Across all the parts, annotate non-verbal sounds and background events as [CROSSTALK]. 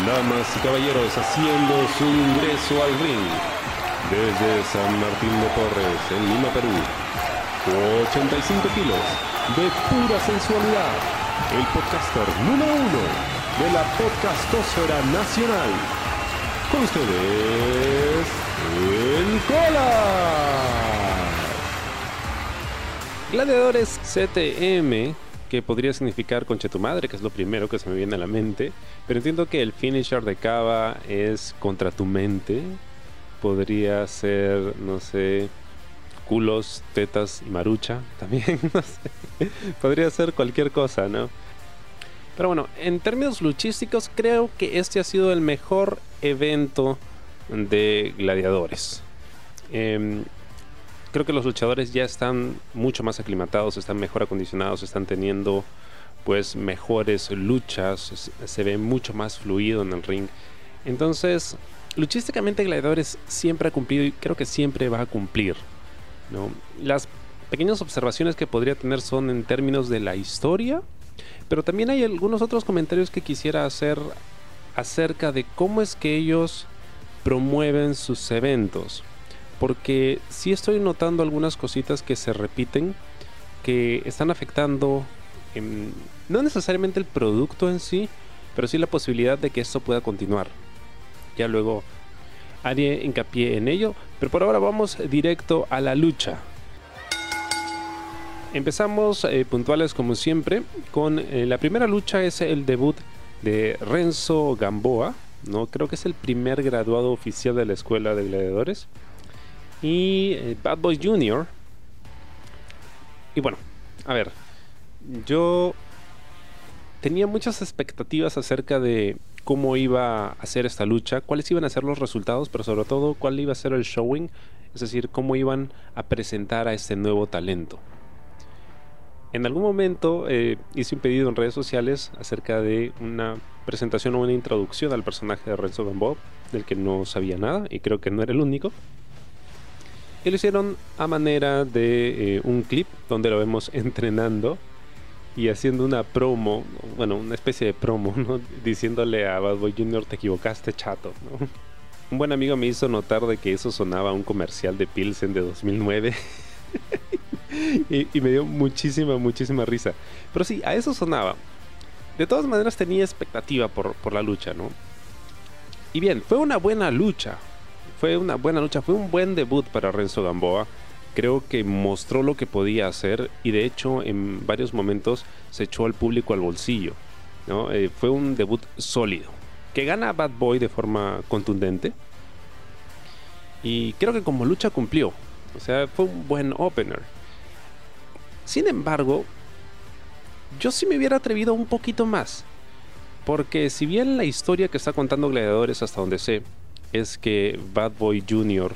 Damas y caballeros haciendo su ingreso al ring desde San Martín de Porres, en Lima, Perú. 85 kilos de pura sensualidad. El podcaster número uno de la podcastosfera nacional. Con ustedes, el Cola. Gladiadores CTM que podría significar conche tu madre, que es lo primero que se me viene a la mente. Pero entiendo que el finisher de Cava es contra tu mente. Podría ser, no sé, culos, tetas y marucha [LAUGHS] también, no sé. Podría ser cualquier cosa, ¿no? Pero bueno, en términos luchísticos, creo que este ha sido el mejor evento de gladiadores. Eh, creo que los luchadores ya están mucho más aclimatados, están mejor acondicionados, están teniendo pues mejores luchas, se ve mucho más fluido en el ring. Entonces, luchísticamente Gladiadores siempre ha cumplido y creo que siempre va a cumplir. ¿no? Las pequeñas observaciones que podría tener son en términos de la historia, pero también hay algunos otros comentarios que quisiera hacer acerca de cómo es que ellos promueven sus eventos porque sí estoy notando algunas cositas que se repiten, que están afectando no necesariamente el producto en sí, pero sí la posibilidad de que esto pueda continuar. Ya luego haré hincapié en ello, pero por ahora vamos directo a la lucha. Empezamos eh, puntuales como siempre con eh, la primera lucha es el debut de Renzo Gamboa, no creo que es el primer graduado oficial de la escuela de gladiadores y eh, Bad Boy Jr. Y bueno, a ver, yo tenía muchas expectativas acerca de cómo iba a ser esta lucha, cuáles iban a ser los resultados, pero sobre todo cuál iba a ser el showing, es decir, cómo iban a presentar a este nuevo talento. En algún momento eh, hice un pedido en redes sociales acerca de una presentación o una introducción al personaje de Renzo Gamboa, del que no sabía nada y creo que no era el único. Y lo hicieron a manera de eh, un clip donde lo vemos [LAUGHS] entrenando y haciendo una promo, bueno, una especie de promo. [LAUGHS] Diciéndole a Bad Boy Jr. te equivocaste, chato, [LAUGHS] Un buen amigo me hizo notar de que eso sonaba a un comercial de Pilsen de 2009. y, y, me dio muchísima, muchísima risa. Pero sí, a eso sonaba. De todas maneras tenía expectativa por, por la lucha, ¿no? Y bien, fue una buena lucha fue una buena lucha, fue un buen debut para Renzo Gamboa. Creo que mostró lo que podía hacer y de hecho en varios momentos se echó al público al bolsillo. Eh, fue un debut sólido. Que gana Bad Boy de forma contundente. Y creo que como lucha cumplió. O sea, fue un buen opener. Sin embargo, yo sí me hubiera atrevido un poquito más. Porque si bien la historia que está contando Gladiadores hasta donde sé es que Bad Boy Jr.,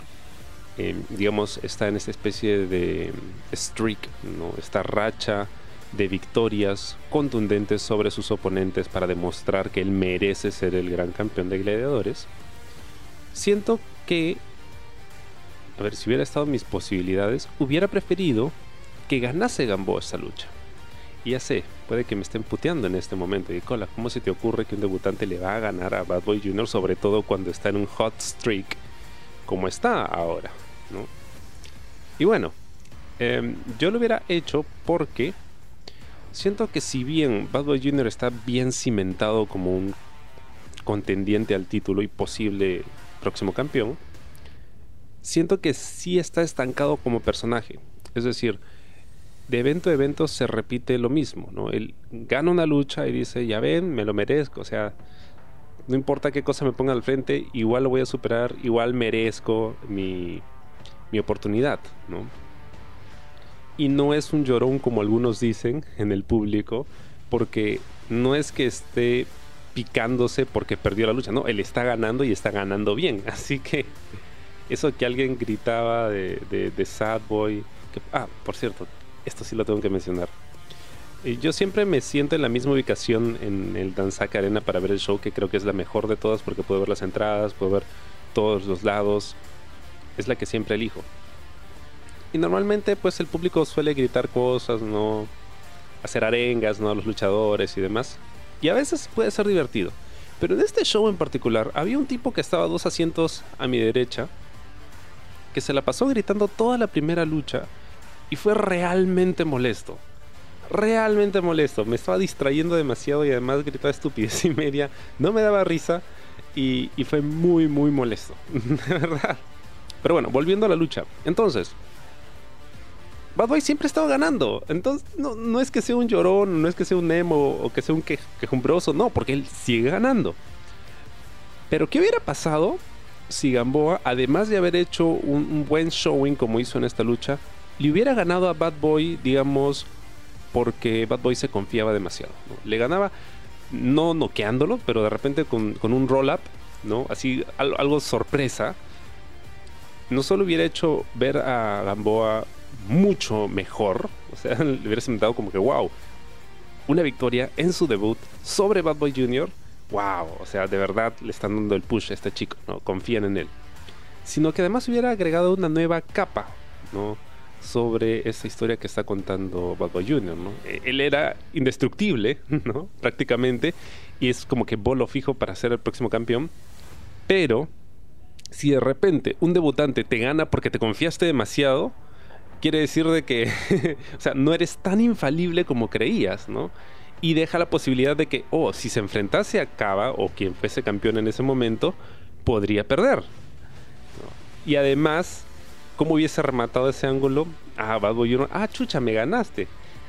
eh, digamos, está en esta especie de streak, ¿no? esta racha de victorias contundentes sobre sus oponentes para demostrar que él merece ser el gran campeón de gladiadores. Siento que, a ver, si hubiera estado en mis posibilidades, hubiera preferido que ganase Gamboa esta lucha. Y ya sé, puede que me estén puteando en este momento. Y cola, ¿cómo se te ocurre que un debutante le va a ganar a Bad Boy Jr., sobre todo cuando está en un hot streak como está ahora? ¿no? Y bueno, em, yo lo hubiera hecho porque siento que si bien Bad Boy Jr. está bien cimentado como un contendiente al título y posible próximo campeón, siento que sí está estancado como personaje. Es decir, de evento a evento se repite lo mismo, ¿no? Él gana una lucha y dice, ya ven, me lo merezco, o sea, no importa qué cosa me ponga al frente, igual lo voy a superar, igual merezco mi, mi oportunidad, ¿no? Y no es un llorón como algunos dicen en el público, porque no es que esté picándose porque perdió la lucha, no, él está ganando y está ganando bien, [LAUGHS] así que eso que alguien gritaba de, de, Sad Boy, que, ah, por cierto, esto sí lo tengo que mencionar. Yo siempre me siento en la misma ubicación en el Danzac Arena para ver el show, que creo que es la mejor de todas porque puedo ver las entradas, puedo ver todos los lados. Es la que siempre elijo. Y normalmente pues el público suele gritar cosas, ¿no? Hacer arengas, ¿no? A los luchadores y demás. Y a veces puede ser divertido. Pero en este show en particular había un tipo que estaba dos asientos a mi derecha que se la pasó gritando toda la primera lucha y fue realmente molesto. Realmente molesto. Me estaba distrayendo demasiado y además gritaba estupidez y media. No me daba risa y, fue muy, muy molesto. [LAUGHS] De verdad. Pero bueno, volviendo a la lucha. Entonces, Bad Boy siempre ha estado ganando. Entonces, no, no, es que sea un llorón, no es que sea un emo o que sea un quejumbroso, no, porque él sigue ganando. Pero, ¿qué hubiera pasado si Gamboa, además de haber hecho un, buen showing como hizo en esta lucha, le hubiera ganado a Bad Boy, digamos, porque Bad Boy se confiaba demasiado? Le ganaba, no noqueándolo, pero de repente con, con un roll-up, ¿no? Así, algo, sorpresa. No solo hubiera hecho ver a Gamboa mucho mejor. O sea, [LAUGHS] le hubiera sentado como que, wow, una victoria en su debut sobre Bad Boy Jr. Wow, o sea, de verdad le están dando el push a este chico, ¿no? Confían en él. Sino que además hubiera agregado una nueva capa, ¿no? Sobre esa historia que está contando Bad Boy Jr., ¿no? E, él era indestructible, [LAUGHS] ¿no? Prácticamente, y es como que bolo fijo para ser el próximo campeón. Pero, si de repente un debutante te gana porque te confiaste demasiado, quiere decir de que, [LAUGHS] o sea, no eres tan infalible como creías, ¿no? Y deja la posibilidad de que, oh, si se enfrentase a Cava o quien fuese campeón en ese momento, podría perder. Y además, ¿cómo hubiese rematado ese ángulo? Ah, Bad Boy ah, chucha, me ganaste.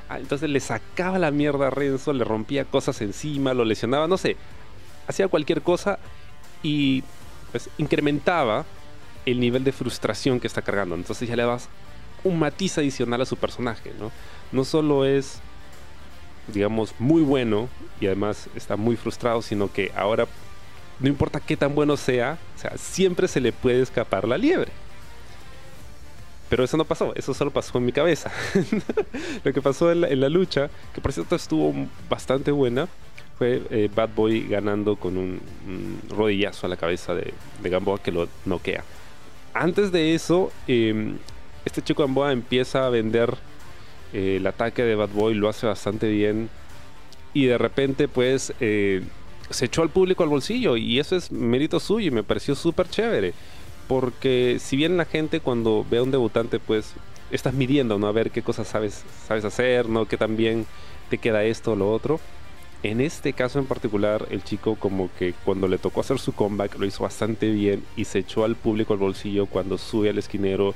Ah, entonces le sacaba la mierda a Renzo, le rompía cosas encima, lo lesionaba, no sé. Hacía cualquier cosa y pues incrementaba el nivel de frustración que está cargando. Entonces ya le vas un matiz adicional a su personaje, ¿no? No solo es, digamos, muy bueno y además está muy frustrado, sino que ahora, no importa qué tan bueno sea, o sea, siempre se le puede escapar la liebre. Pero eso no pasó, eso solo pasó en mi cabeza. [LAUGHS] Lo que pasó en la, lucha, que por cierto estuvo bastante buena, fue eh, Bad Boy ganando con un, rodillazo a la cabeza de, Gamboa que lo noquea. Antes de eso, eh, este chico Gamboa empieza a vender eh, el ataque de Bad Boy, lo hace bastante bien. Y de repente, pues, eh, se echó al público al bolsillo. Y eso es mérito suyo y me pareció súper chévere. Porque si bien la gente cuando ve a un debutante, pues, estás midiendo, ¿no? A ver qué cosas sabes, sabes hacer, ¿no? Que también te queda esto o lo otro. En este caso en particular, el chico como que cuando le tocó hacer su comeback lo hizo bastante bien y se echó al público al bolsillo cuando sube al esquinero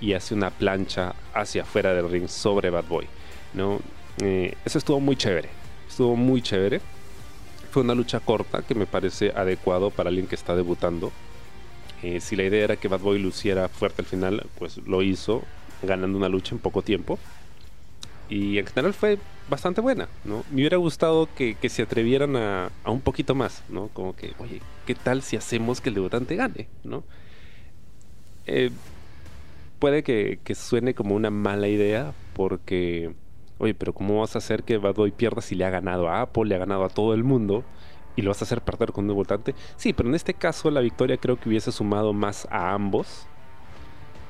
y hace una plancha hacia afuera del ring sobre Bad Boy. ¿no? Eh, eso estuvo muy chévere. Estuvo muy chévere. Fue una lucha corta que me parece adecuado para alguien que está debutando. Eh, si la idea era que Bad Boy luciera fuerte al final, pues lo hizo, ganando una lucha en poco tiempo. Y en general fue bastante buena, ¿no? Me hubiera gustado que, se atrevieran a, a, un poquito más, ¿no? Como que, oye, ¿qué tal si hacemos que el debutante gane, ¿no? Eh, puede que, suene como una mala idea porque, oye, pero ¿cómo vas a hacer que Bad Boy pierda si le ha ganado a Apple, le ha ganado a todo el mundo y lo vas a hacer perder con un votante? Sí, pero en este caso la victoria creo que hubiese sumado más a ambos.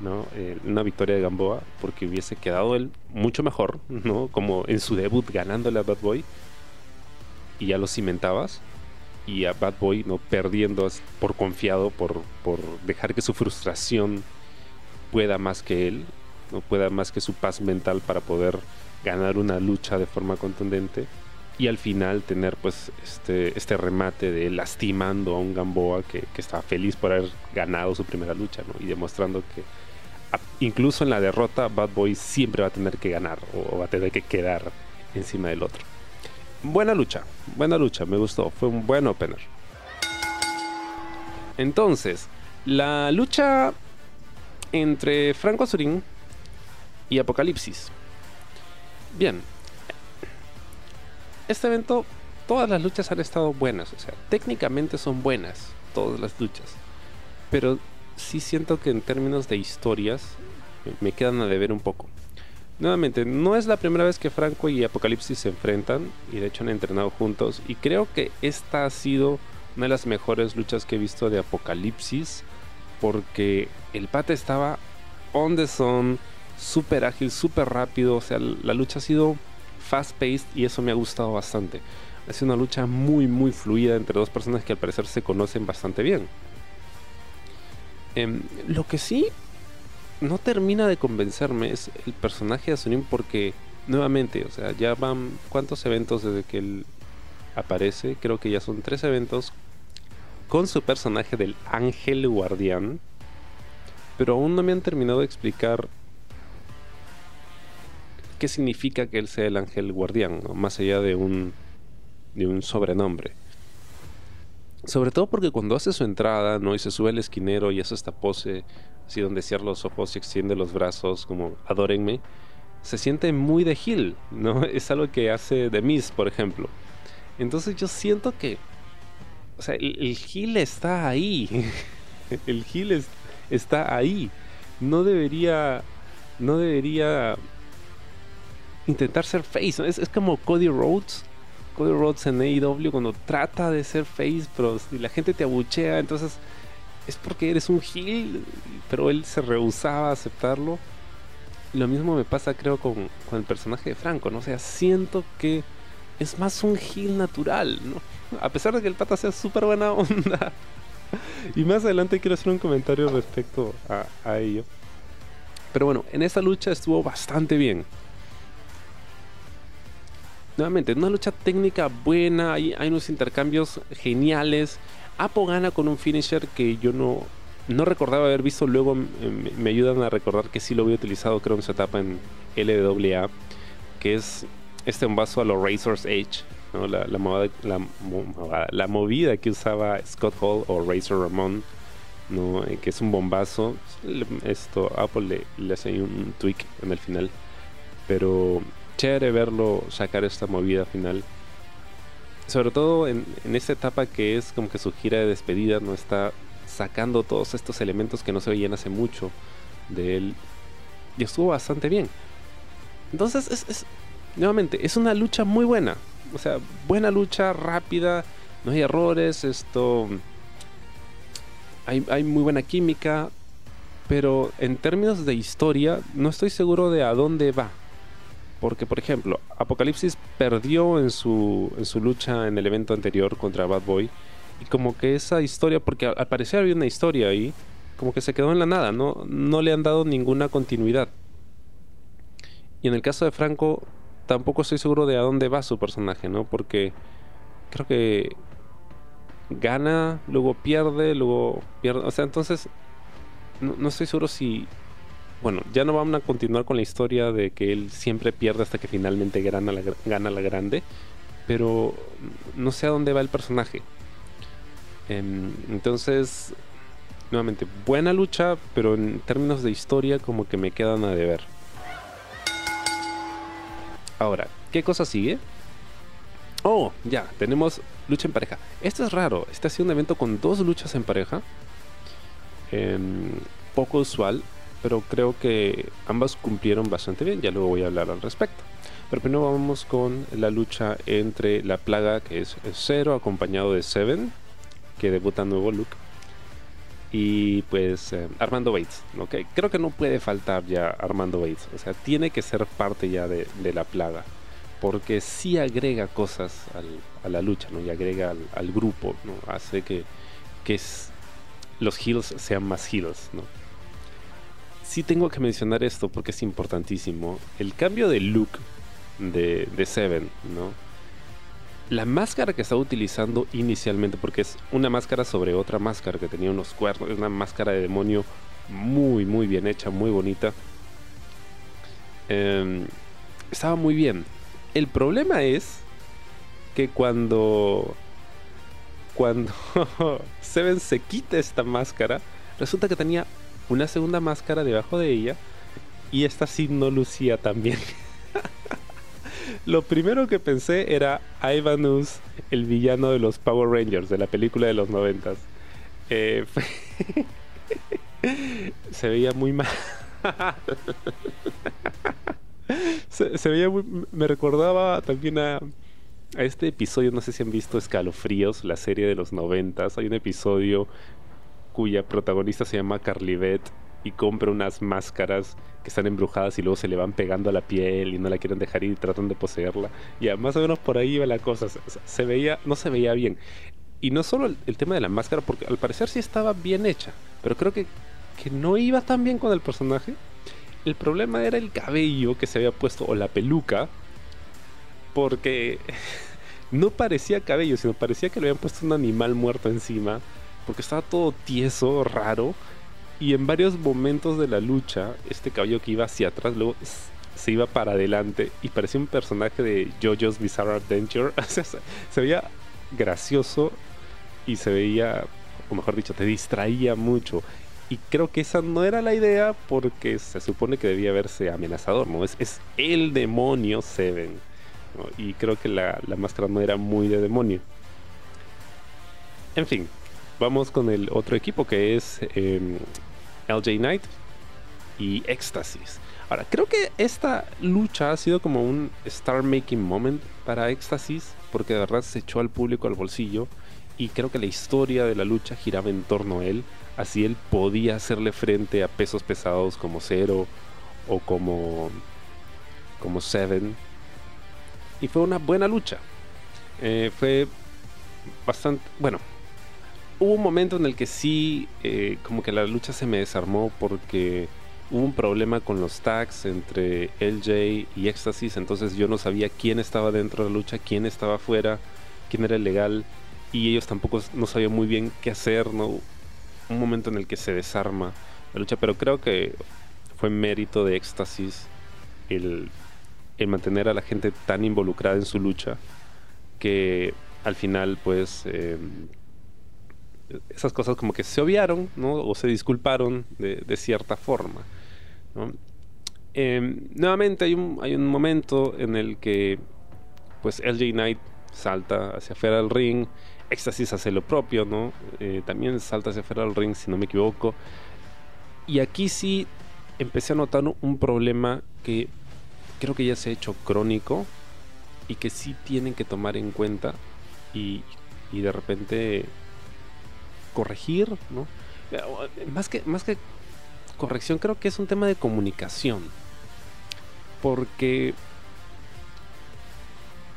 ¿no? Eh, una victoria de Gamboa porque hubiese quedado él mucho mejor, [LAUGHS] ¿no? Como en su debut ganándole a Bad Boy y ya lo cimentabas y a Bad Boy no perdiendo por confiado por, por dejar que su frustración pueda más que él, no pueda más que su paz mental para poder ganar una lucha de forma contundente y al final tener pues este, este remate de lastimando a un Gamboa que, que estaba feliz por haber ganado su primera lucha y demostrando que incluso en la derrota Bad Boy siempre va a tener que ganar o va a tener que quedar encima del otro. Buena lucha, buena lucha, me gustó, fue un buen opener. Entonces, la lucha entre Franco Azurín y Apocalipsis. Bien, este evento, todas las luchas han estado buenas, o sea, técnicamente son buenas, todas las luchas, pero sí siento que en términos de historias me quedan a deber un poco. Nuevamente, no es la primera vez que Franco y Apocalipsis se enfrentan y de hecho han entrenado juntos y creo que esta ha sido una de las mejores luchas que he visto de Apocalipsis porque el pata estaba on the zone, súper ágil, súper rápido, o sea, la lucha ha sido fast paced y eso me ha gustado bastante. Ha sido una lucha muy, muy fluida entre dos personas que al parecer se conocen bastante bien. Em, lo que sí no termina de convencerme es el personaje de Asunin porque, nuevamente, o sea, ya van cuántos eventos desde que él aparece. Creo que ya son tres eventos con su personaje del Ángel Guardián. Pero aún no me han terminado de explicar qué significa que él sea el Ángel Guardián, más allá de un, de un sobrenombre. Sobre todo porque cuando hace su entrada, ¿no? Y se sube al esquinero y hace esta pose, así donde cierra los ojos y extiende los brazos, como adórenme, se siente muy de Hill, ¿no? [LAUGHS] Es algo que hace de Miss, por ejemplo. Entonces yo siento que, o sea, el, el está ahí. [LAUGHS] el Hill está ahí. No debería, no debería intentar ser face. Es, es como Cody Rhodes Cody Rhodes en AEW cuando trata de ser face, pero si la gente te abuchea, entonces es porque eres un heel, pero él se rehusaba a aceptarlo. lo mismo me pasa, creo, con, el personaje de Franco, ¿no? O sea, siento que es más un heel natural, ¿no? A pesar de que el pata sea súper buena onda. [LAUGHS] y más adelante quiero hacer un comentario respecto a, a ello. Pero bueno, en esta lucha estuvo bastante bien nuevamente, una lucha técnica buena, hay, unos intercambios geniales. Apo gana con un finisher que yo no, no recordaba haber visto, luego me, ayudan a recordar que sí lo había utilizado, creo, en su etapa en LWA, que es este vaso a los Razor's Edge, la, movida que usaba Scott Hall o Razor Ramon. Eh, que es un bombazo. Esto, Apple le, le hace un tweak en el final, pero chévere verlo sacar esta movida final. Sobre todo en, esta etapa que es como que su gira de despedida, no está sacando todos estos elementos que no se veían hace mucho de él. Y estuvo bastante bien. Entonces, es, nuevamente, es una lucha muy buena. O sea, buena lucha, rápida, no hay errores, esto... Hay, hay muy buena química, pero en términos de historia, no estoy seguro de a dónde va. Porque, por ejemplo, Apocalipsis perdió en su, en su lucha en el evento anterior contra Bad Boy. Y como que esa historia, porque al parecer había una historia ahí, como que se quedó en la nada, no, no le han dado ninguna continuidad. Y en el caso de Franco, tampoco estoy seguro de a dónde va su personaje, ¿no? Porque creo que gana, luego pierde, luego pierde. O sea, entonces no, no estoy seguro si bueno, ya no vamos a continuar con la historia de que él siempre pierde hasta que finalmente gana la, gana la grande, pero no sé a dónde va el personaje. Em, entonces, nuevamente, buena lucha, pero en términos de historia como que me quedan a deber. Ahora, ¿qué cosa sigue? Oh, ya, tenemos lucha en pareja. Esto es raro, este ha sido un evento con dos luchas en pareja. Em, poco usual pero creo que ambas cumplieron bastante bien, ya luego voy a hablar al respecto. Pero primero vamos con la lucha entre la plaga, que es Zero, acompañado de Seven, que debuta nuevo look, y pues eh, Armando Bates. ¿okay? Creo que no puede faltar ya Armando Bates, o sea, tiene que ser parte ya de, la plaga, porque sí agrega cosas a la lucha, ¿no? y agrega al, grupo, ¿no? hace que, que los heels sean más heels. ¿no? Sí tengo que mencionar esto porque es importantísimo. El cambio de look de, Seven, ¿no? La máscara que estaba utilizando inicialmente, porque es una máscara sobre otra máscara que tenía unos cuernos, es una máscara de demonio muy, muy bien hecha, muy bonita. Em, estaba muy bien. El problema es que cuando cuando [LAUGHS] Seven se quita esta máscara, resulta que tenía una segunda máscara debajo de ella y esta sí no lucía tan bien. [LAUGHS] Lo primero que pensé era Ivanus, el villano de los Power Rangers, de la película de los noventas. Eh, [LAUGHS] se veía muy mal. [LAUGHS] se, veía muy... Me recordaba también a, a este episodio, no sé si han visto Escalofríos, la serie de los noventas. Hay un episodio cuya protagonista se llama Carly y compra unas máscaras que están embrujadas y luego se le van pegando a la piel y no la quieren dejar ir y tratan de poseerla. Ya, más o menos por ahí iba la cosa. Se, veía, no se veía bien. Y no solo el, tema de la máscara, porque al parecer sí estaba bien hecha, pero creo que, que no iba tan bien con el personaje. El problema era el cabello que se había puesto o la peluca, porque [LAUGHS] no parecía cabello, sino parecía que le habían puesto un animal muerto encima, porque estaba todo tieso, raro y en varios momentos de la lucha, este caballo que iba hacia atrás, luego se iba para adelante y parecía un personaje de JoJo's Bizarre Adventure. [LAUGHS] se veía gracioso y se veía, o mejor dicho, te distraía mucho. Y creo que esa no era la idea porque se supone que debía verse amenazador, ¿no? Es, es el demonio Seven. Y creo que la, la máscara no era muy de demonio. En fin, vamos con el otro equipo que es em, LJ Knight y Éxtasis. Ahora, creo que esta lucha ha sido como un star making moment para Éxtasis, porque de verdad se echó al público al bolsillo y creo que la historia de la lucha giraba en torno a él, así él podía hacerle frente a pesos pesados como Zero o como como Seven y fue una buena lucha. Eh, fue bastante bueno hubo un momento en el que sí, eh, como que la lucha se me desarmó porque hubo un problema con los tags entre LJ y Éxtasis, entonces yo no sabía quién estaba dentro de la lucha, quién estaba afuera, quién era el legal, y ellos tampoco no sabían muy bien qué hacer, ¿no? Un momento en el que se desarma la lucha, pero creo que fue mérito de Éxtasis el, el mantener a la gente tan involucrada en su lucha que al final pues... Eh, esas cosas como que se obviaron, ¿no? O se disculparon de, cierta forma, em, nuevamente hay un, hay un momento en el que pues LJ Knight salta hacia afuera ring, Éxtasis hace lo propio, ¿no? Eh, también salta hacia afuera ring, si no me equivoco. Y aquí sí empecé a notar un problema que creo que ya se ha hecho crónico y que sí tienen que tomar en cuenta y, y de repente corregir, ¿no? Más que, más que corrección, creo que es un tema de comunicación. Porque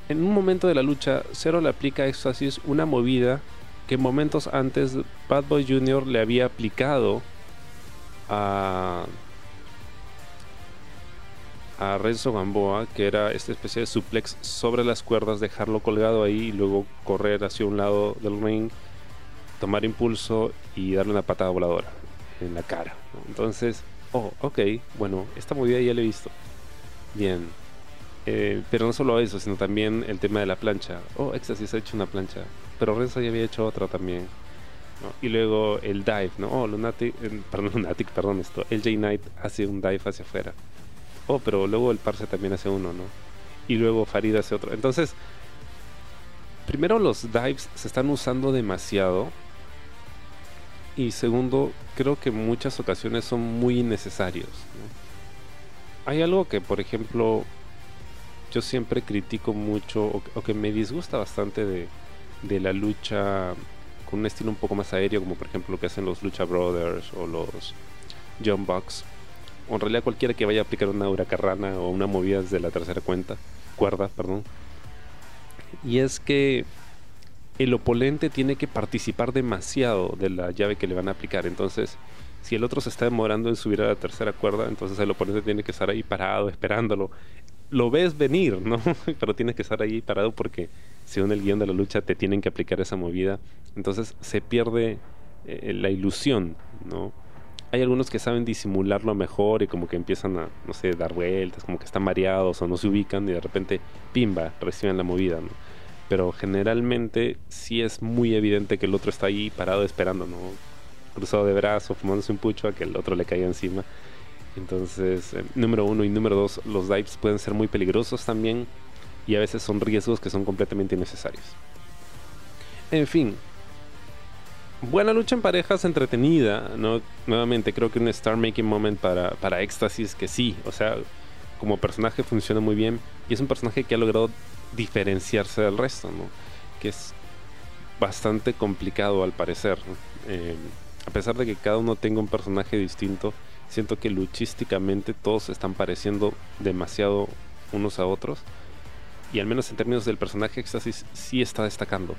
en un momento de la lucha, Zero le aplica a Éxtasis una movida que momentos antes Bad Boy Jr. le había aplicado a, a Renzo Gamboa, que era esta especie de suplex sobre las cuerdas, dejarlo colgado ahí y luego correr hacia un lado del ring tomar impulso y darle una patada voladora en la cara. Entonces, oh, ok, bueno, esta movida ya la he visto. Bien. Eh, pero no solo eso, sino también el tema de la plancha. Oh, Éxtasis ha hecho una plancha. Pero Renzo ya había hecho otra también. Y luego el dive, ¿no? Oh, Lunatic, eh, perdón, [LAUGHS] Lunatic, perdón, esto. El J Knight hace un dive hacia afuera. Oh, pero luego el Parse también hace uno, ¿no? Y luego Farid hace otro. Entonces, primero los dives se están usando demasiado y segundo, creo que en muchas ocasiones son muy innecesarios. Hay algo que, por ejemplo, yo siempre critico mucho o, que me disgusta bastante de, de, la lucha con un estilo un poco más aéreo, como por ejemplo lo que hacen los Lucha Brothers o los John Bucks. O en realidad cualquiera que vaya a aplicar una huracarrana o una movida desde la tercera cuenta, cuerda, perdón. Y es que el oponente tiene que participar demasiado de la llave que le van a aplicar. Entonces, si el otro se está demorando en subir a la tercera cuerda, entonces el oponente tiene que estar ahí parado, esperándolo. Lo ves venir, ¿no? [LAUGHS] Pero tienes que estar ahí parado porque, según el guion de la lucha, te tienen que aplicar esa movida. Entonces se pierde eh, la ilusión, ¿no? Hay algunos que saben disimularlo mejor y como que empiezan a, no sé, dar vueltas, como que están mareados o no se ubican y de repente, pimba, reciben la movida, ¿no? Pero generalmente sí es muy evidente que el otro está ahí parado esperando, ¿no? Cruzado de brazo, fumándose un pucho a que el otro le caiga encima. Entonces, eh, número uno y número dos, los dives pueden ser muy peligrosos también y a veces son riesgos que son completamente innecesarios. En fin, buena lucha en parejas, entretenida, ¿no? Nuevamente, creo que un Star Making Moment para, para Éxtasis que sí, o sea, como personaje funciona muy bien y es un personaje que ha logrado diferenciarse del resto. Que es bastante complicado al parecer. Eh, a pesar de que cada uno tenga un personaje distinto, Siento que luchísticamente todos están pareciendo demasiado unos a otros. Y al menos en términos del personaje, Éxtasis sí está destacando.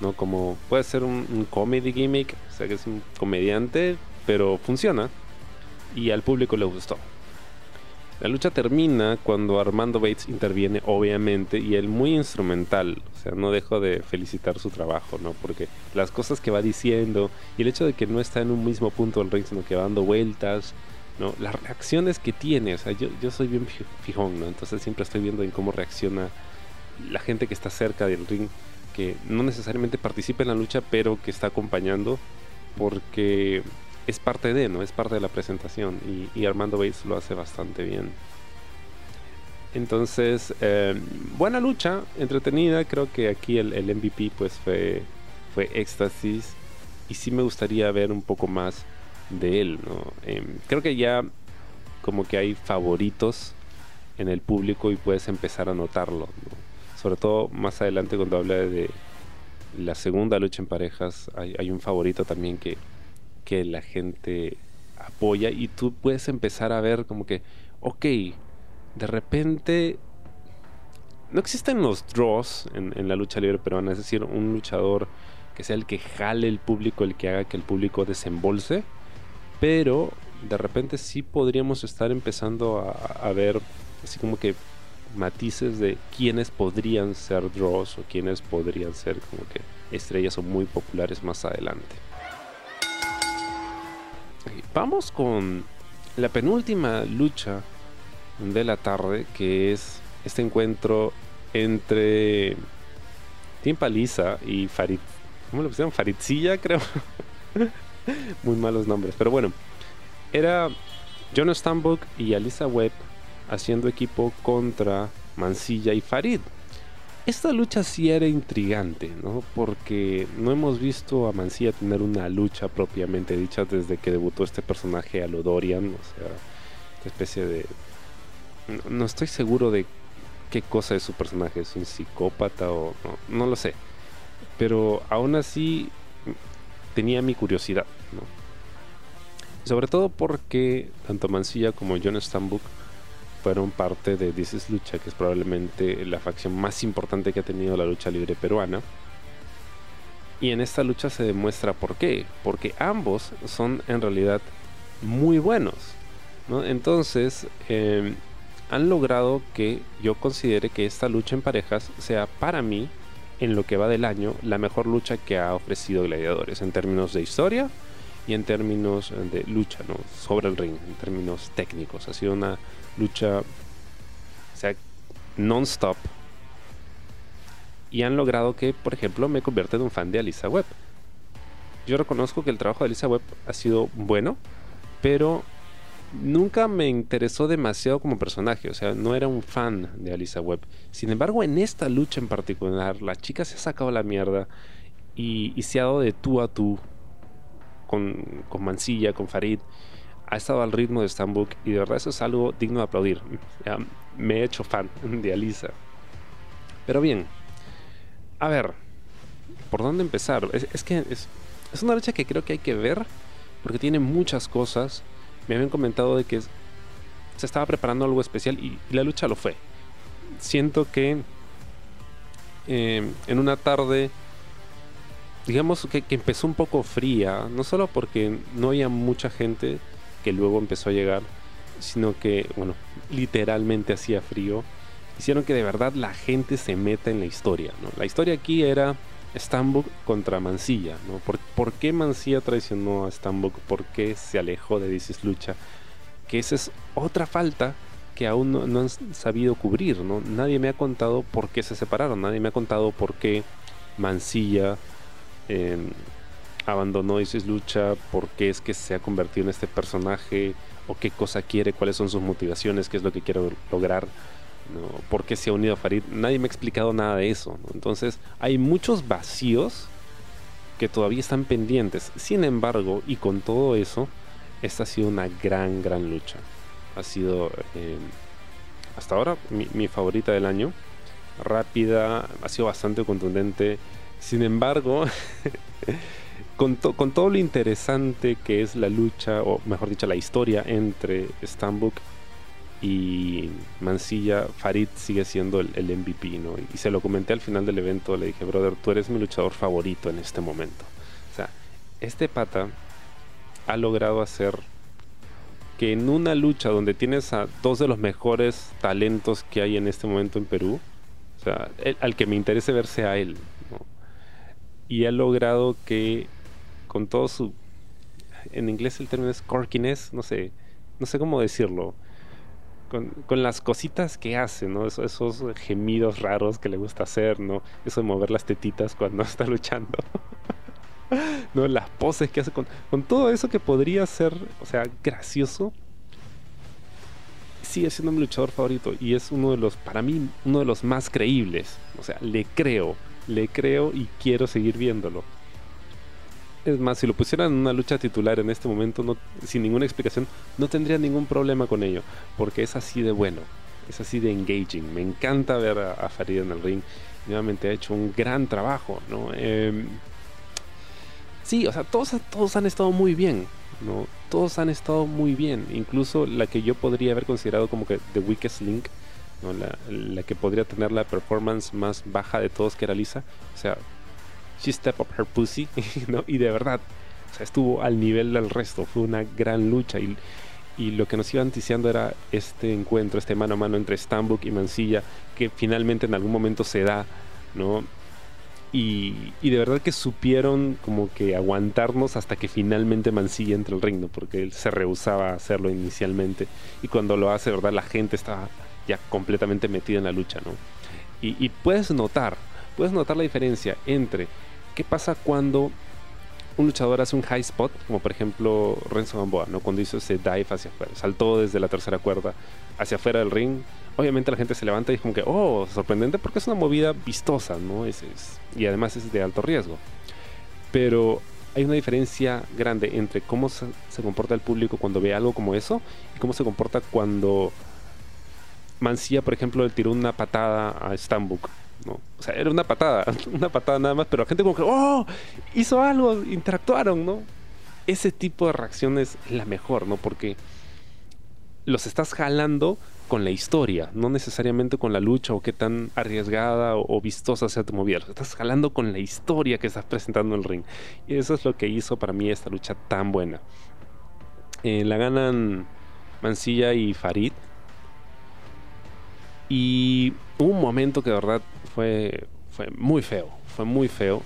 ¿no? Como puede ser un, un comedy gimmick, o sea que es un comediante, pero funciona. Y al público le gustó. La lucha termina cuando Armando Bates interviene, obviamente, y él muy instrumental. O sea, no dejo de felicitar su trabajo, ¿no? Porque las cosas que va diciendo y el hecho de que no está en un mismo punto del ring, sino que va dando vueltas, ¿no? Las reacciones que tiene, o sea, yo, yo soy bien fijón, ¿no? Entonces siempre estoy viendo en cómo reacciona la gente que está cerca del ring, que no necesariamente participa en la lucha, pero que está acompañando, porque es parte de, ¿no? Es parte de la presentación y, Armando Bates lo hace bastante bien. Entonces, eh, buena lucha, entretenida. Creo que aquí el, MVP pues fue, fue éxtasis. Y sí me gustaría ver un poco más de él, ¿no? Em, creo que ya como que hay favoritos en el público y puedes empezar a notarlo. Sobre todo más adelante cuando habla de la segunda lucha en parejas, hay un favorito también que, que la gente apoya y tú puedes empezar a ver como que, ok, de repente no existen los draws en, la lucha libre peruana, es decir, un luchador que sea el que jale el público, el que haga que el público desembolse, pero de repente sí podríamos estar empezando a, ver así como que matices de quiénes podrían ser draws o quiénes podrían ser como que estrellas o muy populares más adelante. Vamos con la penúltima lucha de la tarde, que es este encuentro entre Tim Paliza y Farid. ¿Cómo lo pusieron? Faridzilla, creo. [LAUGHS] Muy malos nombres, pero bueno. Era John Stambuk y Alisa Webb haciendo equipo contra Mansilla y Farid. Esta lucha sí era intrigante, ¿no? Porque no hemos visto a Mancilla tener una lucha propiamente dicha desde que debutó este personaje a lo Dorian, o sea, esta especie de... No, estoy seguro de qué cosa es su personaje, es un psicópata o no, lo sé. Pero aún así tenía mi curiosidad, ¿no? Sobre todo porque tanto Mancilla como John Stambuk fueron parte de This Lucha, que es probablemente la facción más importante que ha tenido la lucha libre peruana. Y en esta lucha se demuestra por qué. Porque ambos son en realidad muy buenos. Entonces, em, han logrado que yo considere que esta lucha en parejas sea para mí, en lo que va del año, la mejor lucha que ha ofrecido Gladiadores. En términos de historia y en términos de lucha ¿no? sobre el ring, en términos técnicos. Ha sido una lucha, o sea, non-stop. Y han logrado que, por ejemplo, me convierta en un fan de Alisa Webb. Yo reconozco que el trabajo de Alisa Webb ha sido bueno, pero nunca me interesó demasiado como personaje, o sea, no era un fan de Alisa Webb. Sin embargo, en esta lucha en particular, la chica se ha sacado la mierda y, se ha dado de tú a tú con, con Mancilla, con Farid ha estado al ritmo de Stambuk y de verdad eso es algo digno de aplaudir. me he hecho fan [LAUGHS] de Alisa. Pero bien, a ver, ¿por dónde empezar? Es, que es, una lucha que creo que hay que ver porque tiene muchas cosas. Me habían comentado de que se estaba preparando algo especial y, la lucha lo fue. Siento que eh, en una tarde digamos que, empezó un poco fría, no solo porque no había mucha gente, que luego empezó a llegar, sino que, bueno, literalmente hacía frío, hicieron que de verdad la gente se meta en la historia. ¿no? La historia aquí era Stambuk contra Mansilla. ¿no? ¿Por, qué Mansilla traicionó a Stambuk? ¿Por qué se alejó de Dices Lucha? Que esa es otra falta que aún no, han sabido cubrir. ¿no? Nadie me ha contado por qué se separaron, nadie me ha contado por qué Mansilla abandonó Isis Lucha, por qué es que se ha convertido en este personaje, o qué cosa quiere, cuáles son sus motivaciones, qué es lo que quiere lograr, por qué se ha unido a Farid. Nadie me ha explicado nada de eso. Entonces hay muchos vacíos que todavía están pendientes. Sin embargo, y con todo eso, esta ha sido una gran, gran lucha. Ha sido eh, hasta ahora mi, mi favorita del año. Rápida, ha sido bastante contundente. Sin embargo, [LAUGHS] con, todo lo interesante que es la lucha, o mejor dicho, la historia entre Stambuk y Mancilla, Farid sigue siendo el, MVP, ¿no? Y se lo comenté al final del evento, le dije, brother, tú eres mi luchador favorito en este momento. O sea, este pata ha logrado hacer que en una lucha donde tienes a dos de los mejores talentos que hay en este momento en Perú, o sea, al que me interese verse a él, y ha logrado que con todo su en inglés el término es corkiness, no sé, no sé cómo decirlo. Con, con las cositas que hace, ¿no? esos gemidos raros que le gusta hacer, ¿no? Eso de mover las tetitas cuando [LAUGHS] está luchando. [LAUGHS] ¿no? Las poses que hace con, con todo eso que podría ser, o sea, gracioso. Sigue siendo mi luchador favorito y es uno de los, para mí, uno de los más creíbles. O sea, le creo, le creo y quiero seguir viéndolo. Es más, si lo pusieran en una lucha titular en este momento, no, sin ninguna explicación, no tendría ningún problema con ello, porque es así de bueno, es así de engaging. Me encanta ver a, Farid en el ring. Nuevamente ha hecho un gran trabajo, ¿no? Eh, Sí, o sea, todos, todos han estado muy bien, ¿no? Todos han estado muy bien. Incluso la que yo podría haber considerado como que The Weakest Link, ¿no? la, que podría tener la performance más baja de todos, que era Lisa. O sea, she step up her pussy, [LAUGHS] ¿no? Y de verdad, o sea, estuvo al nivel del resto. Fue una gran lucha y, y lo que nos iba anticiando era este encuentro, este mano a mano entre Stambuk y Mansilla, que finalmente en algún momento se da, ¿no? Y, de verdad que supieron como que aguantarnos hasta que finalmente Mancilla entre el ring, porque él se rehusaba a hacerlo inicialmente. Y cuando lo hace, ¿verdad? La gente está ya completamente metida en la lucha, ¿no? Y, puedes notar, puedes notar la diferencia entre qué pasa cuando un luchador hace un high spot, como por ejemplo Renzo Gamboa, ¿no? Cuando hizo ese dive hacia afuera, saltó desde la tercera cuerda hacia afuera del ring, obviamente la gente se levanta y es como que, oh, sorprendente porque es una movida vistosa, ¿no? Y además es de alto riesgo. Pero hay una diferencia grande entre cómo se, comporta el público cuando ve algo como eso y cómo se comporta cuando Mancilla, por ejemplo, le tiró una patada a Stambuk. O sea, era una patada, [LAUGHS] una patada nada más, pero la gente como que, oh, hizo algo, interactuaron, ¿no? Ese tipo de reacciones es la mejor, ¿no? Porque los estás jalando con la historia, no necesariamente con la lucha o qué tan arriesgada o, vistosa sea tu movida. Estás jalando con la historia que estás presentando en el ring. Y eso es lo que hizo para mí esta lucha tan buena. Eh, la ganan Mancilla y Farid. Y hubo un momento que de verdad fue, fue muy feo. Fue muy feo.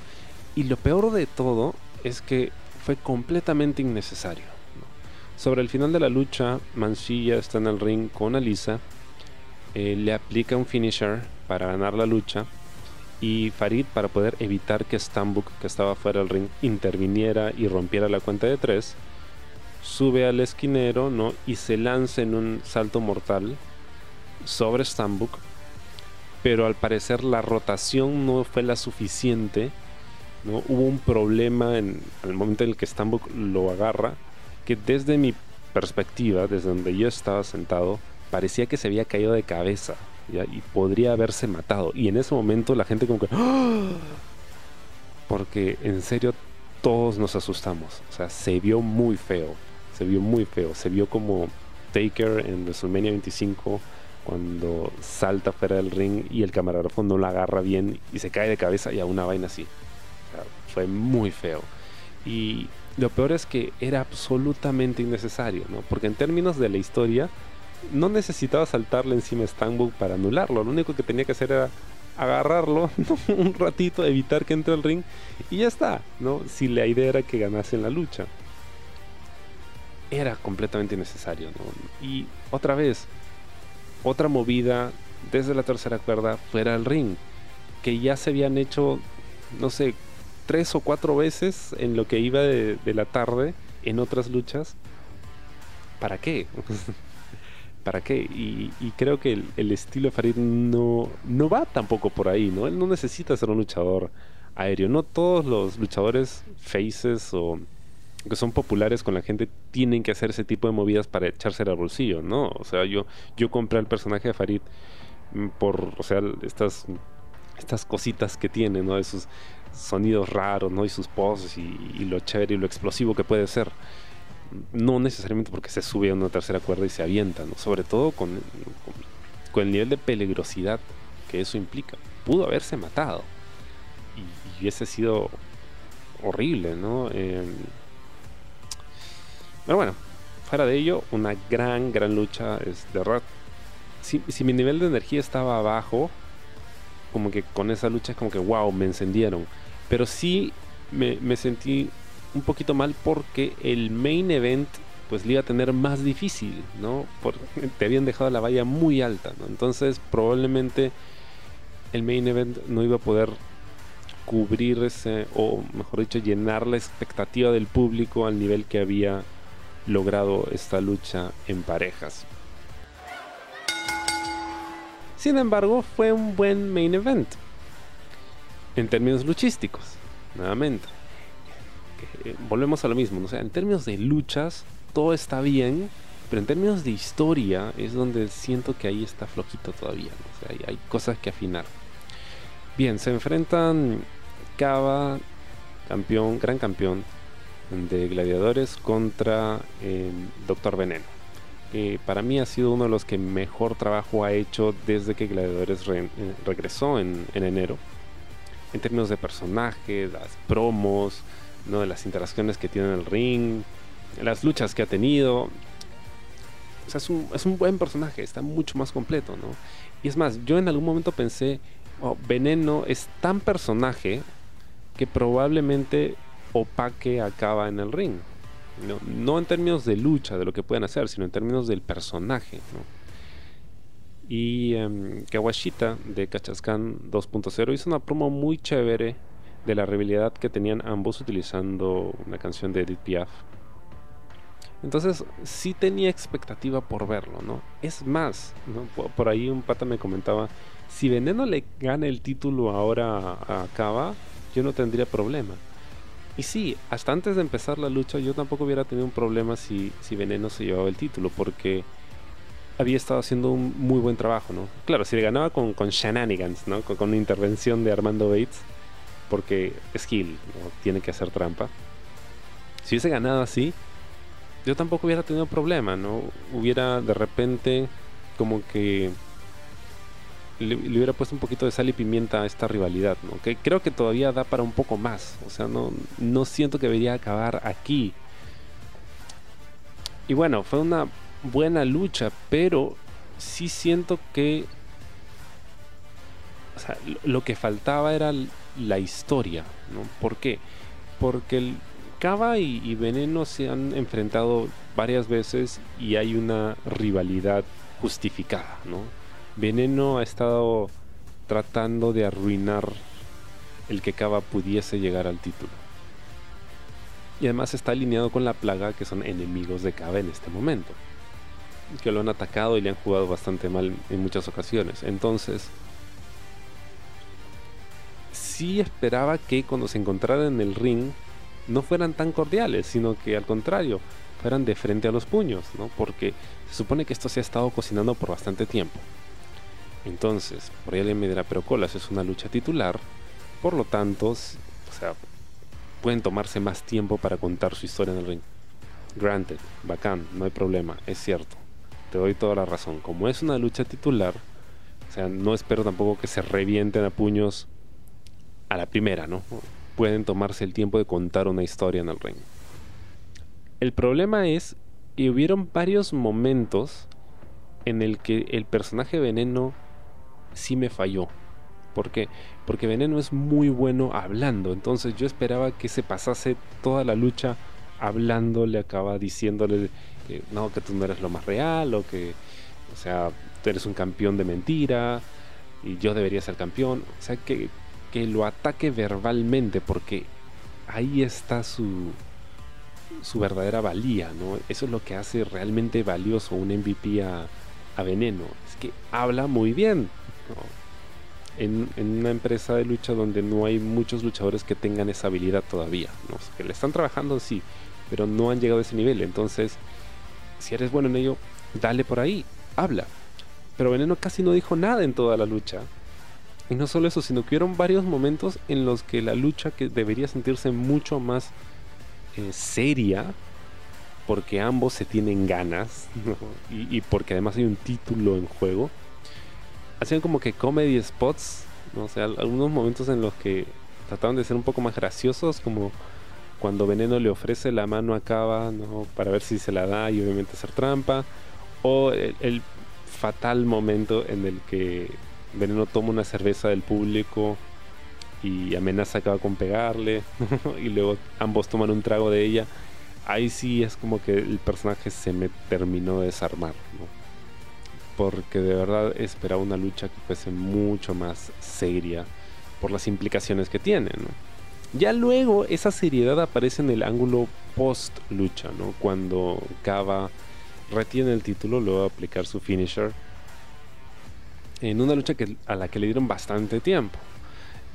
Y lo peor de todo es que fue completamente innecesario. Sobre el final de la lucha, Mancilla está en el ring con Alisa, eh, le aplica un finisher para ganar la lucha y Farid para poder evitar que Stambuk, que estaba fuera del ring, interviniera y rompiera la cuenta de tres, sube al esquinero ¿no? y se lanza en un salto mortal sobre Stambuk, pero al parecer la rotación no fue la suficiente. ¿no? Hubo un problema en el momento en el que Stambuk lo agarra que desde mi perspectiva, desde donde yo estaba sentado, parecía que se había caído de cabeza y podría haberse matado. Y en ese momento la gente como que... ¡Ah! Porque en serio todos nos asustamos. O sea, se vio muy feo. Se vio muy feo. Se vio como Taker en WrestleMania 25 cuando salta fuera del ring y el camarógrafo no lo agarra bien y se cae de cabeza y a una vaina así. fue muy feo. Y lo peor es que era absolutamente innecesario, ¿no? Porque en términos de la historia, no necesitaba saltarle encima a Stambuk para anularlo. Lo único que tenía que hacer era agarrarlo [LAUGHS] un ratito, evitar que entre al ring y ya está, ¿no? Si la idea era que ganase en la lucha. Era completamente innecesario, ¿no? Y otra vez, otra movida desde la tercera cuerda fuera del ring, que ya se habían hecho, no sé, tres o cuatro veces en lo que iba de, la tarde en otras luchas. ¿Para qué? [LAUGHS] ¿Para qué? Y, creo que el, estilo de Farid no, no va tampoco por ahí, ¿no? Él no necesita ser un luchador aéreo. No todos los luchadores faces o que son populares con la gente tienen que hacer ese tipo de movidas para echarse al bolsillo, ¿no? O sea, yo, yo compré el personaje de Farid mm, por, o sea, estas estas cositas que tiene, ¿no? Esos sonidos raros, ¿no? Y sus poses y, lo chévere y lo explosivo que puede ser. No necesariamente porque se sube a una tercera cuerda y se avienta, ¿no? Sobre todo con, con, el nivel de peligrosidad que eso implica. Pudo haberse matado. Y, hubiese sido horrible, ¿no? Em, pero bueno, fuera de ello, una gran, gran lucha. Es de verdad. Si, si mi nivel de energía estaba abajo, como que con esa lucha es como que, wow, me encendieron. Pero sí me, sentí un poquito mal porque el main event pues le iba a tener más difícil, ¿no? Porque te habían dejado la valla muy alta, ¿no? Entonces probablemente el main event no iba a poder cubrir ese, o mejor dicho, llenar la expectativa del público al nivel que había logrado esta lucha en parejas. Sin embargo, fue un buen main event. En términos luchísticos, nuevamente. Eh, volvemos a lo mismo, ¿no? sea, en términos de luchas, todo está bien, pero en términos de historia es donde siento que ahí está flojito todavía, o sea, hay, cosas que afinar. Bien, se enfrentan Cava, campeón, gran campeón de gladiadores, contra eh, Doctor Veneno para mí ha sido uno de los que mejor trabajo ha hecho desde que Gladiadores eh, regresó en, enero. En términos de personajes, las promos, ¿no? de las interacciones que tiene en el ring, las luchas que ha tenido. O sea, es un, es un buen personaje, está mucho más completo, ¿no? Y es más, yo en algún momento pensé, oh, Veneno es tan personaje que probablemente opaque acaba en el ring. No, en términos de lucha, de lo que pueden hacer, sino en términos del personaje. Y um, Kawashita de Kachaskan 2.0 hizo una promo muy chévere de la rivalidad que tenían ambos utilizando una canción de Edith Piaf. Entonces sí tenía expectativa por verlo, ¿no? Es más, por, ahí un pata me comentaba, si Veneno le gana el título ahora a Kava, yo no tendría problema. Y sí, hasta antes de empezar la lucha yo tampoco hubiera tenido un problema si, si Veneno se llevaba el título, porque había estado haciendo un muy buen trabajo, ¿no? Claro, si le ganaba con, con shenanigans, ¿no? Con, una intervención de Armando Bates, porque es Hill, tiene que hacer trampa. Si hubiese ganado así, yo tampoco hubiera tenido problema, ¿no? Hubiera de repente como que le, hubiera puesto un poquito de sal y pimienta a esta rivalidad, ¿no? Que creo que todavía da para un poco más. O sea, no, no siento que debería acabar aquí. Y bueno, fue una buena lucha, pero sí siento que. Lo que faltaba era la historia, ¿no? ¿Por qué? Porque el Cava y Veneno se han enfrentado varias veces y hay una rivalidad justificada, ¿no? Veneno ha estado tratando de arruinar el que Cava pudiese llegar al título. Y además está alineado con la plaga que son enemigos de Cava en este momento. Que lo han atacado y le han jugado bastante mal en muchas ocasiones. Entonces, sí esperaba que cuando se encontraran en el ring no fueran tan cordiales, sino que al contrario, fueran de frente a los puños, ¿no? Porque se supone que esto se ha estado cocinando por bastante tiempo. Entonces, por ahí alguien me dirá, pero Colas es una lucha titular, por lo tanto, o sea, pueden tomarse más tiempo para contar su historia en el ring. Granted, bacán, no hay problema, es cierto. Te doy toda la razón. Como es una lucha titular, o sea, no espero tampoco que se revienten a puños a la primera, ¿no? Pueden tomarse el tiempo de contar una historia en el ring. El problema es que hubieron varios momentos en el que el personaje veneno sí me falló. ¿Por qué? Porque Veneno es muy bueno hablando. Entonces yo esperaba que se pasase toda la lucha hablando, le acaba diciéndole que no, que tú no eres lo más real, o que, o sea, tú eres un campeón de mentira, y yo debería ser campeón. O sea, que, que lo ataque verbalmente, porque ahí está su, su verdadera valía, ¿no? Eso es lo que hace realmente valioso un MVP a, a Veneno. Es que habla muy bien en, una empresa de lucha donde no hay muchos luchadores que tengan esa habilidad todavía. que le están trabajando, sí, pero no han llegado a ese nivel. Entonces, si eres bueno en ello, dale por ahí, habla. Pero Veneno casi no dijo nada en toda la lucha. Y no solo eso, sino que hubieron varios momentos en los que la lucha que debería sentirse mucho más eh, seria, porque ambos se tienen ganas, y, porque además hay un título en juego, hacían como que comedy spots, ¿no? o sea, algunos momentos en los que trataban de ser un poco más graciosos, como cuando Veneno le ofrece la mano a Cava ¿no? para ver si se la da y obviamente hacer trampa, o el fatal momento en el que Veneno toma una cerveza del público y amenaza acaba con pegarle [LAUGHS] y luego ambos toman un trago de ella. Ahí sí es como que el personaje se me terminó de desarmar, Porque de verdad esperaba una lucha que fuese mucho más seria por las implicaciones que tiene, Ya luego esa seriedad aparece en el ángulo post lucha, ¿no? Cuando Kava retiene el título, luego de aplicar su finisher en una lucha que, a la que le dieron bastante tiempo.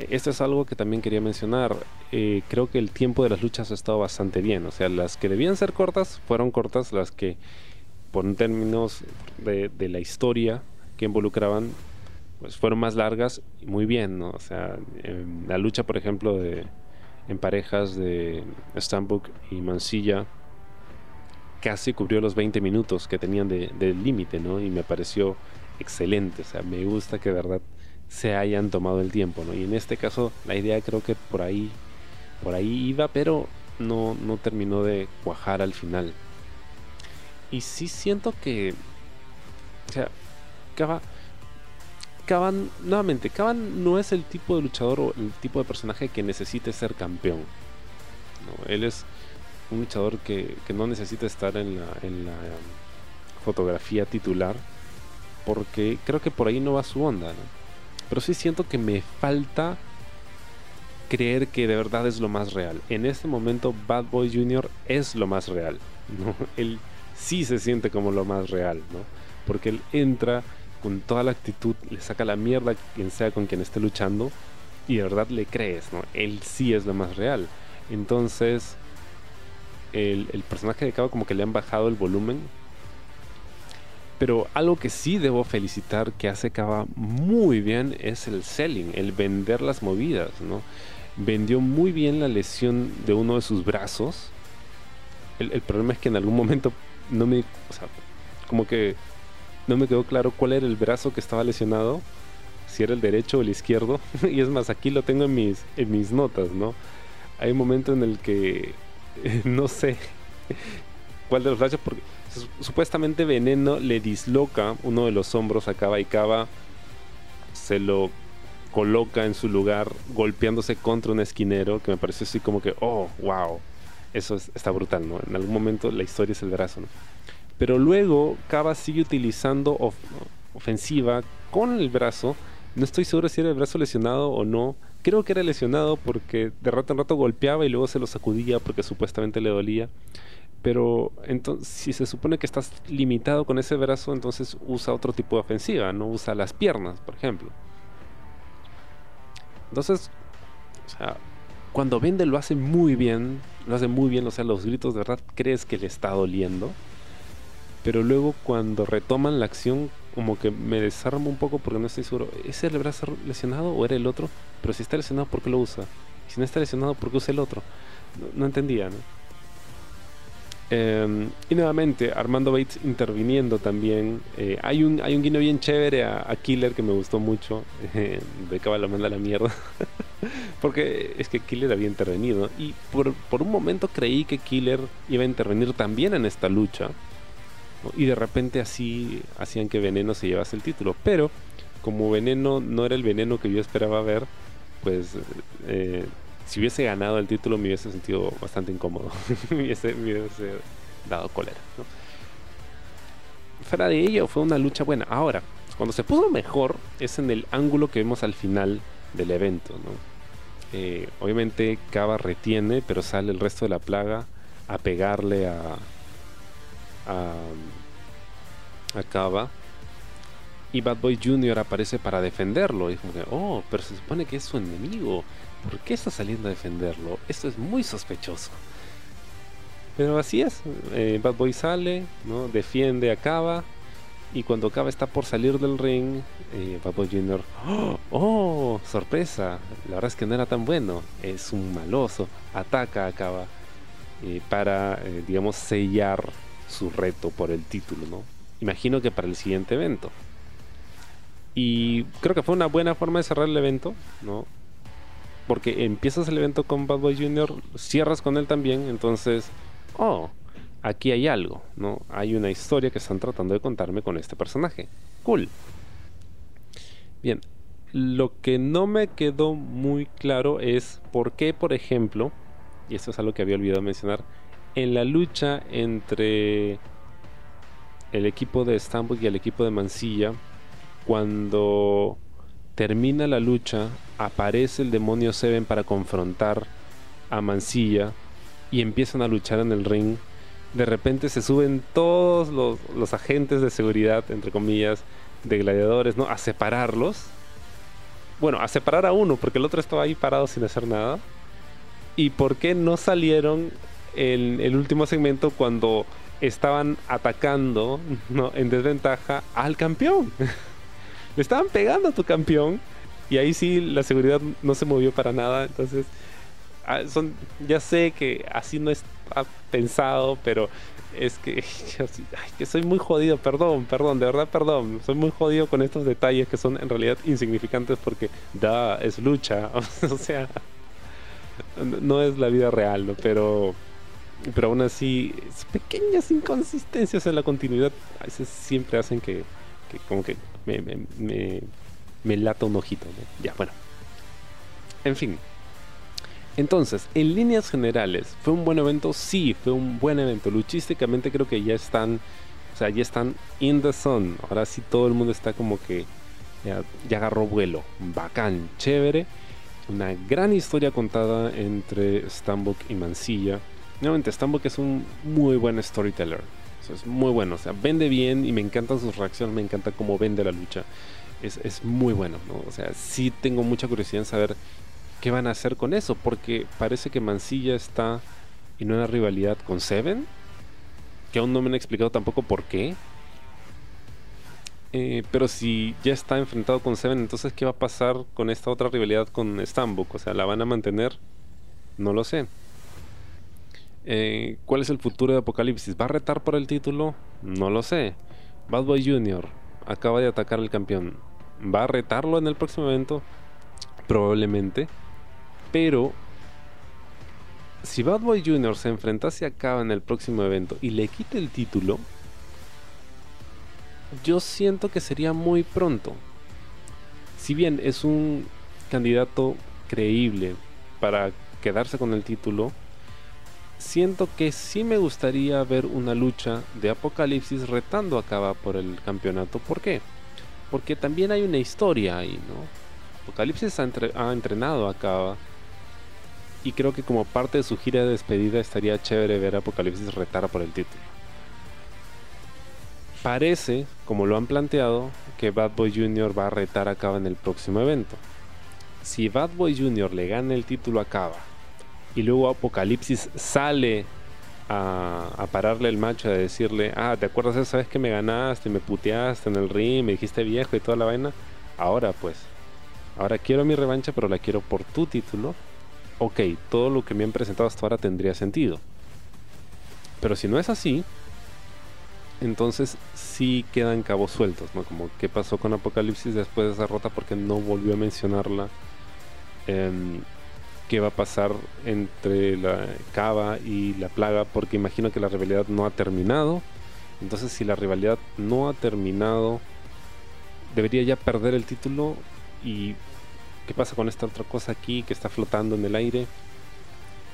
Esto es algo que también quería mencionar. Eh, creo que el tiempo de las luchas ha estado bastante bien. O sea, las que debían ser cortas fueron cortas, las que por términos de, la historia que involucraban, pues fueron más largas y muy bien, ¿no? O sea, la lucha, por ejemplo, de, en parejas de Stambuk y Mansilla casi cubrió los 20 minutos que tenían de, de límite, ¿no? Y me pareció excelente. O sea, me gusta que de verdad se hayan tomado el tiempo, ¿no? Y en este caso la idea creo que por ahí, por ahí iba, pero no, no terminó de cuajar al final. Y sí siento que, o sea, Caban, nuevamente, Caban no es el tipo de luchador o el tipo de personaje que necesite ser campeón. ¿no? Él es un luchador que, que no necesita estar en la, en la um, fotografía titular porque creo que por ahí no va su onda, Pero sí siento que me falta creer que de verdad es lo más real. En este momento Bad Boy Jr. es lo más real, ¿no? Él sí se siente como lo más real, ¿no? Porque él entra con toda la actitud, le saca la mierda a quien sea con quien esté luchando y de verdad le crees, ¿no? Él sí es lo más real. Entonces, el, el personaje de Cabo como que le han bajado el volumen pero algo que sí debo felicitar que hace Cava muy bien es el selling, el vender las movidas, ¿no? Vendió muy bien la lesión de uno de sus brazos. El, problema es que en algún momento no me. O sea, como que no me quedó claro cuál era el brazo que estaba lesionado. Si era el derecho o el izquierdo. [LAUGHS] y es más, aquí lo tengo en mis, en mis notas, ¿no? Hay un momento en el que [LAUGHS] no sé cuál de los brazos, porque supuestamente Veneno le disloca uno de los hombros a Cava y Cava se lo coloca en su lugar golpeándose contra un esquinero que me pareció así como que, oh, wow, eso está brutal, ¿no? En algún momento la historia es el brazo, ¿no? Pero luego Cava sigue utilizando ofensiva con el brazo. No estoy seguro si era el brazo lesionado o no. Creo que era lesionado porque de rato en rato golpeaba y luego se lo sacudía porque supuestamente le dolía. Pero entonces, si se supone que estás limitado con ese brazo, entonces usa otro tipo de ofensiva, no usa las piernas, por ejemplo. Entonces, o sea, cuando vende lo hace muy bien, lo hace muy bien, o sea, los gritos de verdad crees que le está doliendo. Pero luego cuando retoman la acción, como que me desarmo un poco porque no estoy seguro, ¿es el brazo lesionado o era el otro? Pero si está lesionado, ¿por qué lo usa? Si no está lesionado, ¿por qué usa el otro? No, no entendía, ¿no? Em, y nuevamente, Armando Bates interviniendo también. Eh, hay, un, hay un guiño bien chévere a, Killer que me gustó mucho. [LAUGHS] Eh, Becaba la manda la mierda. [LAUGHS] Porque es que Killer había intervenido. Y por, por, un momento creí que Killer iba a intervenir también en esta lucha. Y de repente así hacían que Veneno se llevase el título. Pero como Veneno no era el veneno que yo esperaba ver, pues eh, si hubiese ganado el título me hubiese sentido bastante incómodo. [LAUGHS] me, hubiese, dado cólera. Fuera de ello, fue una lucha buena. Ahora, cuando se puso mejor es en el ángulo que vemos al final del evento. Eh, obviamente Cava retiene, pero sale el resto de la plaga a pegarle a, a, a Cava. Y Bad Boy Jr. aparece para defenderlo. Y que, oh, pero se supone que es su enemigo. ¿Por qué está saliendo a defenderlo? Esto es muy sospechoso. Pero así es. Eh, Bad Boy sale, ¿no? defiende, acaba. Y cuando Kaba está por salir del ring, eh, Bad Boy Jr. ¡Oh! ¡Oh! ¡Sorpresa! La verdad es que no era tan bueno. Es un maloso. Ataca a Kaba eh, para, eh, digamos, sellar su reto por el título, ¿no? Imagino que para el siguiente evento. Y creo que fue una buena forma de cerrar el evento, ¿no? Porque empiezas el evento con Bad Boy Jr., cierras con él también, entonces, oh, aquí hay algo, ¿no? Hay una historia que están tratando de contarme con este personaje. Cool. Bien, lo que no me quedó muy claro es por qué, por ejemplo, y esto es algo que había olvidado mencionar, en la lucha entre el equipo de Stambul y el equipo de Mansilla, cuando termina la lucha, aparece el demonio Seven para confrontar a Mansilla y empiezan a luchar en el ring. De repente se suben todos los, agentes de seguridad, entre comillas, de gladiadores, ¿no? A separarlos. Bueno, a separar a uno, porque el otro estaba ahí parado sin hacer nada. ¿Y por qué no salieron en el último segmento cuando estaban atacando ¿no? en desventaja al campeón? [LAUGHS] Le estaban pegando a tu campeón y ahí sí la seguridad no se movió para nada. Entonces, ah, son, ya sé que así no está pensado, pero es que, [LAUGHS] que soy muy jodido, perdón, perdón, de verdad perdón, soy muy jodido con estos detalles que son en realidad insignificantes porque da, es lucha, [LAUGHS] o sea, no es la vida real, ¿no? pero pero aún así pequeñas inconsistencias en la continuidad a veces siempre hacen que, que como que me, me, me, lata un ojito. Ya, bueno. En fin. Entonces, en líneas generales, ¿fue un buen evento? Sí, fue un buen evento. Luchísticamente creo que ya están, o sea, ya están in the zone. Ahora sí todo el mundo está como que ya, ya agarró vuelo. Bacán, chévere. Una gran historia contada entre Stambuk y Mansilla. Nuevamente, Stambuk es un muy buen storyteller es muy bueno. O sea, vende bien y me encantan sus reacciones, me encanta cómo vende la lucha. Es, muy bueno, ¿no? O sea, sí tengo mucha curiosidad en saber qué van a hacer con eso, porque parece que Mansilla está en una rivalidad con Seven, que aún no me han explicado tampoco por qué. Eh, pero si ya está enfrentado con Seven, entonces ¿qué va a pasar con esta otra rivalidad con Stambuk? O sea, ¿la van a mantener? No lo sé. Eh, ¿Cuál es el futuro de Apocalipsis? ¿Va a retar por el título? No lo sé. Bad Boy Jr. acaba de atacar al campeón. ¿Va a retarlo en el próximo evento? Probablemente. Pero si Bad Boy Jr. se enfrentase a Kaba en el próximo evento y le quite el título, yo siento que sería muy pronto. Si bien es un candidato creíble para quedarse con el título, siento que sí me gustaría ver una lucha de Apocalipsis retando a por el campeonato. ¿Por qué? Porque también hay una historia ahí, ¿no? Apocalipsis ha, entrenado a. Y creo que como parte de su gira de despedida estaría chévere ver a Apocalipsis retar por el título. Parece, como lo han planteado, que Bad Boy Jr. va a retar a en el próximo evento. Si Bad Boy Jr. le gana el título a y luego Apocalipsis sale a, pararle el macho, a decirle, ah, ¿te acuerdas esa vez que me ganaste, me puteaste en el ring, me dijiste viejo y toda la vaina? Ahora pues, ahora quiero mi revancha, pero la quiero por tu título. Ok, todo lo que me han presentado hasta ahora tendría sentido. Pero si no es así, entonces sí quedan cabos sueltos, ¿no? Como qué pasó con Apocalipsis después de esa rota porque no volvió a mencionarla. en qué va a pasar entre la cava y la plaga, porque imagino que la rivalidad no ha terminado. Entonces, si la rivalidad no ha terminado, debería ya perder el título. ¿Y qué pasa con esta otra cosa aquí que está flotando en el aire?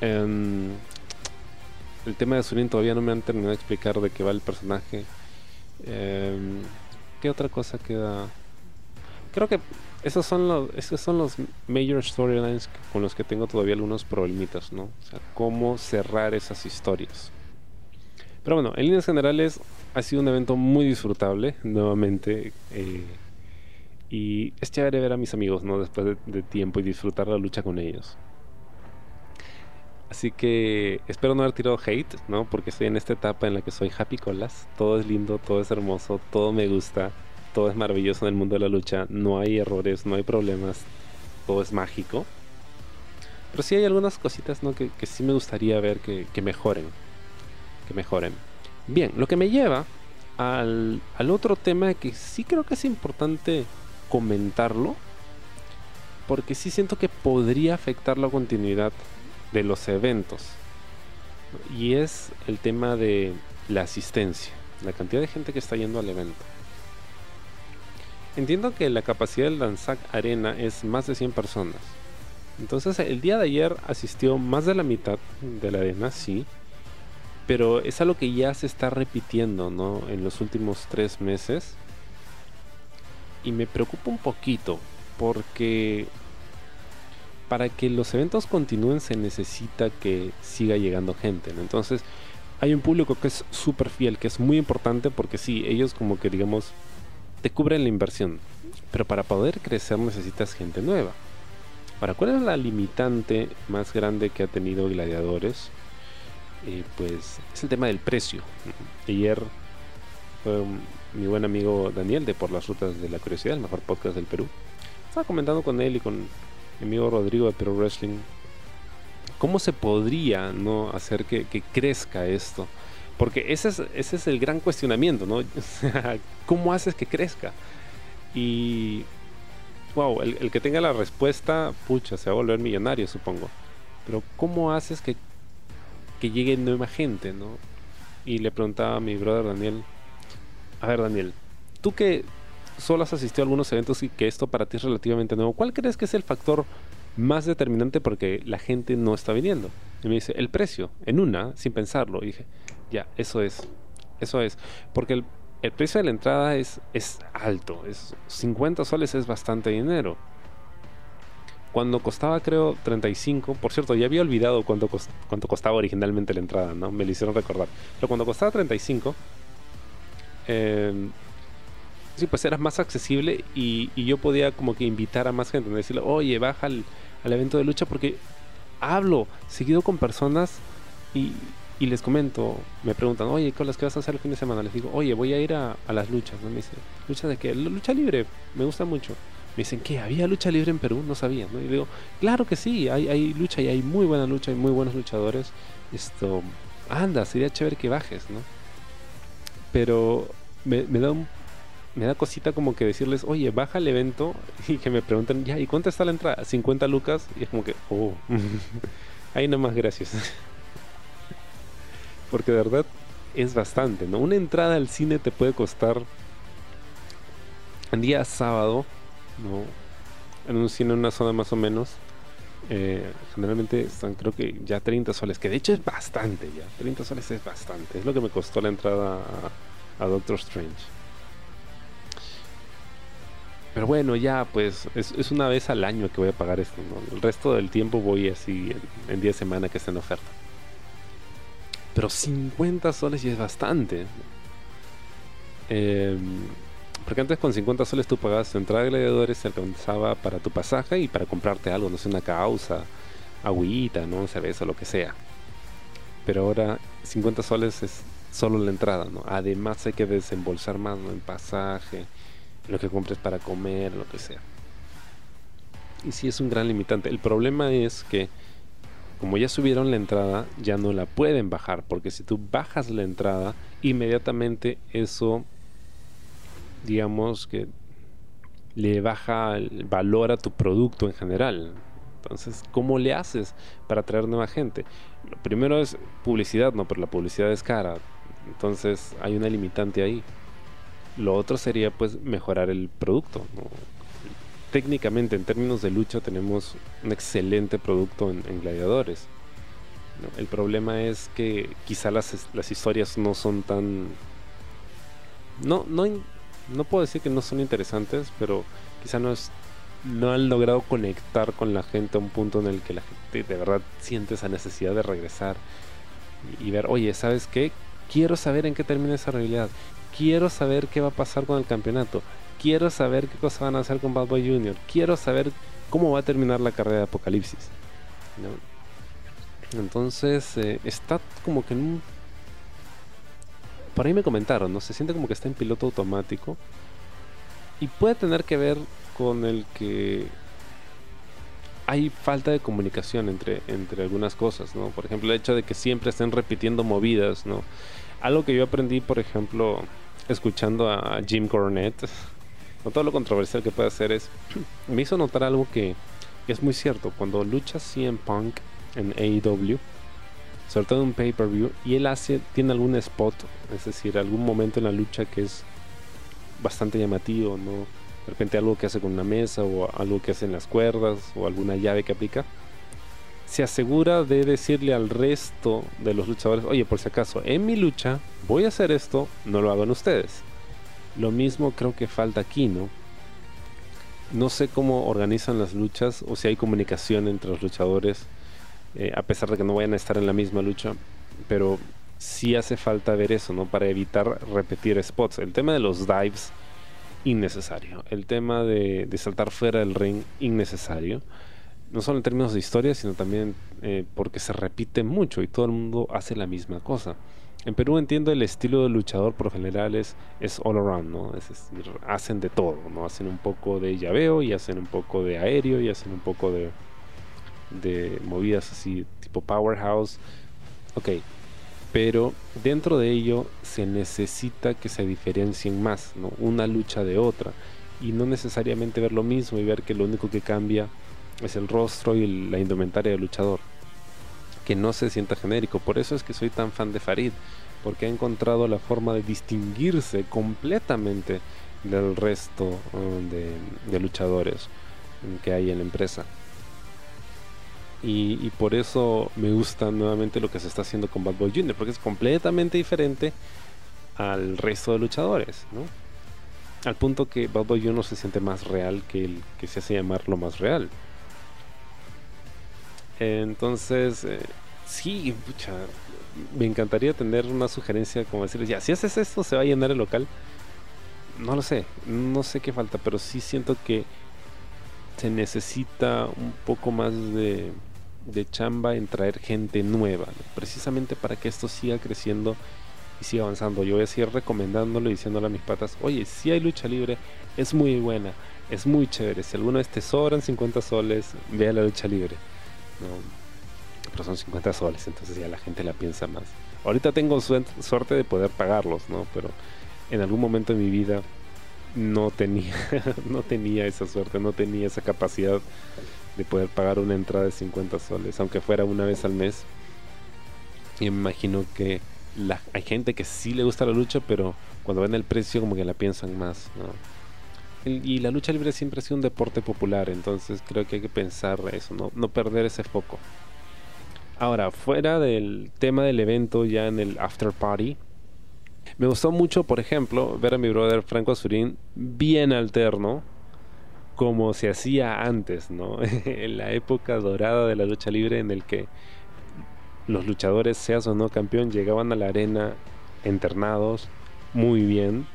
Em, el tema de Surin todavía no me han terminado de explicar de qué va el personaje. Em, ¿Qué otra cosa queda? Creo que esos son los, esos son los major storylines con los que tengo todavía algunos problemitas, ¿no? O sea, cómo cerrar esas historias. Pero bueno, en líneas generales ha sido un evento muy disfrutable, nuevamente. Eh, y es chévere ver a mis amigos, ¿no? Después de, tiempo y disfrutar la lucha con ellos. Así que espero no haber tirado hate, ¿no? Porque estoy en esta etapa en la que soy happy colas. Todo es lindo, todo es hermoso, todo me gusta, todo es maravilloso en el mundo de la lucha. No hay errores, no hay problemas, todo es mágico. Pero sí hay algunas cositas, ¿no? Que, sí me gustaría ver que, mejoren. Que mejoren. Bien, lo que me lleva al, al otro tema que sí creo que es importante comentarlo. Porque sí siento que podría afectar la continuidad de los eventos. Y es el tema de la asistencia, la cantidad de gente que está yendo al evento. Entiendo que la capacidad del Danzac Arena es más de 100 personas. Entonces el día de ayer asistió más de la mitad de la arena, sí. Pero es algo que ya se está repitiendo, ¿no? En los últimos tres meses. Y me preocupa un poquito porque para que los eventos continúen se necesita que siga llegando gente. Entonces hay un público que es súper fiel, que es muy importante porque sí, ellos como que digamos te cubren la inversión. Pero para poder crecer necesitas gente nueva. Para ¿cuál es la limitante más grande que ha tenido Gladiadores? Eh, pues es el tema del precio. Ayer fue mi buen amigo Daniel de Por las Rutas de la Curiosidad, el mejor podcast del Perú. Estaba comentando con él y con mi amigo Rodrigo de Perú Wrestling, ¿cómo se podría no hacer que, crezca esto? Porque ese es, ese es el gran cuestionamiento, ¿no? [LAUGHS] ¿Cómo haces que crezca? Y, wow, el, que tenga la respuesta, pucha, se va a volver millonario, supongo. Pero ¿cómo haces que, que llegue nueva gente, ¿no? Y le preguntaba a mi brother Daniel, a ver Daniel, tú que solo has asistido a algunos eventos y que esto para ti es relativamente nuevo, ¿cuál crees que es el factor más determinante porque la gente no está viniendo? Y me dice, el precio, en una, sin pensarlo. Y dije, ya, eso es, eso es. Porque el, precio de la entrada es, es alto, es 50 soles es bastante dinero. Cuando costaba creo 35, por cierto, ya había olvidado cuánto, cuánto costaba originalmente la entrada, ¿no? Me lo hicieron recordar. Pero cuando costaba 35, eh, Sí, pues era más accesible y, yo podía como que invitar a más gente, decirle, oye, baja al, evento de lucha porque hablo seguido con personas y, les comento, me preguntan, oye, ¿qué vas a hacer el fin de semana? Les digo, oye, voy a ir a, las luchas. Me dice, ¿lucha de qué? Lucha libre, me gusta mucho. Me dicen, ¿qué? ¿Había lucha libre en Perú? No sabía, ¿no? Y digo, claro que sí, hay, hay lucha y hay muy buena lucha, hay muy buenos luchadores. Esto, anda, sería chévere que bajes, ¿no? Pero me, me da un me da cosita como que decirles, oye, baja el evento [LAUGHS] y que me pregunten, ya, ¿y cuánto está la entrada? 50 lucas. Y es como que, oh, [LAUGHS] ahí nomás gracias. [LAUGHS] Porque de verdad es bastante, ¿no? Una entrada al cine te puede costar en día sábado, ¿no? En un cine en una zona más o menos. Eh, generalmente están creo que ya 30 soles, que de hecho es bastante ya. 30 soles es bastante. Es lo que me costó la entrada a Doctor Strange. Pero bueno, ya pues es, una vez al año que voy a pagar esto. El resto del tiempo voy así en, 10 semanas que está en oferta. Pero 50 soles ya es bastante. Em, porque antes con 50 soles tú pagabas tu entrada de gladiadores, se alcanzaba para tu pasaje y para comprarte algo, no sé, una causa, agüita, ¿no? cerveza, lo que sea. Pero ahora 50 soles es solo la entrada, ¿no? Además hay que desembolsar más en pasaje, lo que compres para comer, lo que sea. Y sí es un gran limitante. El problema es que como ya subieron la entrada, ya no la pueden bajar, porque si tú bajas la entrada, inmediatamente eso, digamos que le baja el valor a tu producto en general. Entonces, ¿cómo le haces para atraer nueva gente? Lo primero es publicidad, no, pero la publicidad es cara. Entonces, hay una limitante ahí. Lo otro sería pues mejorar el producto. Técnicamente, en términos de lucha, tenemos un excelente producto en, gladiadores. El problema es que quizá las, historias no son tan... No, no, no puedo decir que no son interesantes, pero quizá no es no han logrado conectar con la gente a un punto en el que la gente de verdad siente esa necesidad de regresar y, ver, oye, ¿sabes qué? Quiero saber en qué termina esa realidad quiero saber qué va a pasar con el campeonato, quiero saber qué cosas van a hacer con Bad Boy Jr., quiero saber cómo va a terminar la carrera de Apocalipsis. Entonces eh, está como que en un... Por ahí me comentaron, ¿no? Se siente como que está en piloto automático. Y puede tener que ver con el que hay falta de comunicación entre, entre algunas cosas, ¿no? Por ejemplo, el hecho de que siempre estén repitiendo movidas, ¿no? Algo que yo aprendí, por ejemplo, escuchando a Jim Cornette, no todo lo controversial que puede hacer es, [CLEARS THROAT] me hizo notar algo que, es muy cierto. Cuando lucha CM Punk en AEW, sobre todo en un pay-per-view, y él hace, tiene algún spot, es decir, algún momento en la lucha que es bastante llamativo, ¿no? De repente algo que hace con una mesa o algo que hace en las cuerdas o alguna llave que aplica. Se asegura de decirle al resto de los luchadores, oye, por si acaso, en mi lucha voy a hacer esto, no lo hagan ustedes. Lo mismo creo que falta aquí, ¿no? No sé cómo organizan las luchas o si hay comunicación entre los luchadores, eh, a pesar de que no vayan a estar en la misma lucha, pero sí hace falta ver eso, ¿no? Para evitar repetir spots. El tema de los dives innecesario. El tema de, saltar fuera del ring, innecesario. No solo en términos de historia, sino también eh, porque se repite mucho y todo el mundo hace la misma cosa. En Perú entiendo el estilo de luchador por general es, all around, ¿no? Es decir, hacen de todo, ¿no? Hacen un poco de llaveo y hacen un poco de aéreo y hacen un poco de, de movidas así tipo powerhouse. Ok, pero dentro de ello se necesita que se diferencien más, ¿no? una lucha de otra, y no necesariamente ver lo mismo y ver que lo único que cambia es el rostro y la indumentaria del luchador, que no se sienta genérico. Por eso es que soy tan fan de Farid, porque ha encontrado la forma de distinguirse completamente del resto uh, de luchadores que hay en la empresa. Y, por eso me gusta nuevamente lo que se está haciendo con Bad Boy Jr., porque es completamente diferente al resto de luchadores, ¿no? Al punto que Bad Boy Jr. se siente más real que el que se hace llamar lo más real. Entonces, eh, sí, pucha, me encantaría tener una sugerencia como decirles, ya, si haces esto, se va a llenar el local. No lo sé, no sé qué falta, pero sí siento que se necesita un poco más de chamba en traer gente nueva, precisamente para que esto siga creciendo y siga avanzando. Yo voy a seguir recomendándolo y diciéndole a mis patas, oye, si hay lucha libre, es muy buena, es muy chévere. Si alguna vez te sobran 50 soles, ve a la lucha libre. Pero son 50 soles, entonces ya la gente la piensa más. Ahorita tengo suerte de poder pagarlos, ¿no? Pero en algún momento de mi vida no tenía, [LAUGHS] no tenía esa suerte, no tenía esa capacidad de poder pagar una entrada de 50 soles, aunque fuera una vez al mes. Y me imagino que la, hay gente que sí le gusta la lucha, pero cuando ven el precio como que la piensan más. Y, la lucha libre siempre ha sido un deporte popular, entonces creo que hay que pensar eso, no, no perder ese foco. Ahora, fuera del tema del evento, ya en el after party, me gustó mucho, por ejemplo, ver a mi brother Franco Azurín bien alterno, como se hacía antes, ¿no? [LAUGHS] en la época dorada de la lucha libre en el que los luchadores, seas o no campeón, llegaban a la arena internados muy bien,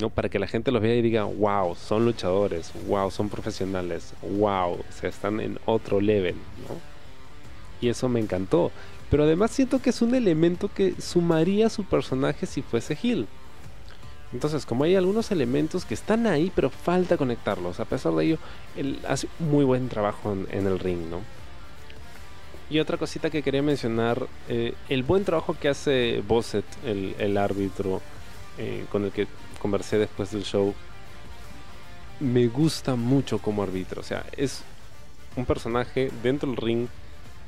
¿no? Para que la gente los vea y diga, wow, son luchadores, wow, son profesionales, wow, o sea, están en otro level, ¿no? Y eso me encantó. Pero además siento que es un elemento que sumaría a su personaje si fuese Hill. Entonces, como hay algunos elementos que están ahí, pero falta conectarlos. A pesar de ello, él hace muy buen trabajo en, el ring, ¿no? Y otra cosita que quería mencionar, eh, el buen trabajo que hace Bosset, el, árbitro eh, con el que conversé después del show, me gusta mucho como árbitro. O sea, es un personaje dentro del ring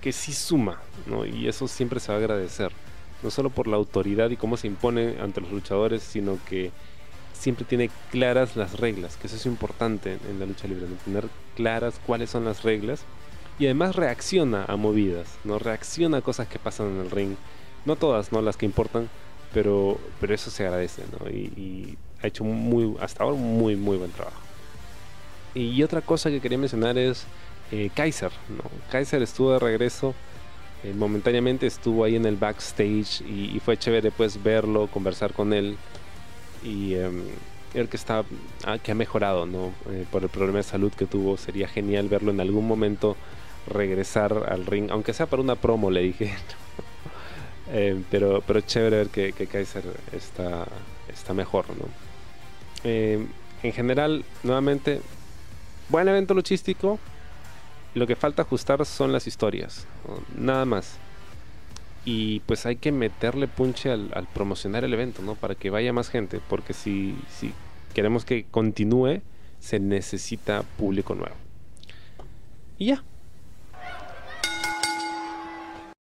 que sí suma, ¿no? Y eso siempre se va a agradecer no solo por la autoridad y cómo se impone ante los luchadores, sino que siempre tiene claras las reglas, que eso es importante en la lucha libre, tener claras cuáles son las reglas y además reacciona a movidas, no reacciona a cosas que pasan en el ring, no todas, no las que importan, pero, pero eso se agradece, ¿no? y, ha hecho muy, hasta ahora muy, muy buen trabajo. Y otra cosa que quería mencionar es eh, Kaiser, ¿no? Kaiser estuvo de regreso eh, momentáneamente estuvo ahí en el backstage y, fue chévere pues verlo, conversar con él y em, ver que está ah, que ha mejorado no eh, por el problema de salud que tuvo sería genial verlo en algún momento regresar al ring, aunque sea para una promo, le dije. [LAUGHS] Eh, pero, pero chévere ver que, Kaiser está, está mejor, ¿no? Eh, en general, nuevamente, buen evento luchístico. Lo que falta ajustar son las historias, nada más. Y pues hay que meterle punche al, promocionar el evento, ¿no? Para que vaya más gente, porque si, si queremos que continúe, se necesita público nuevo. Y ya,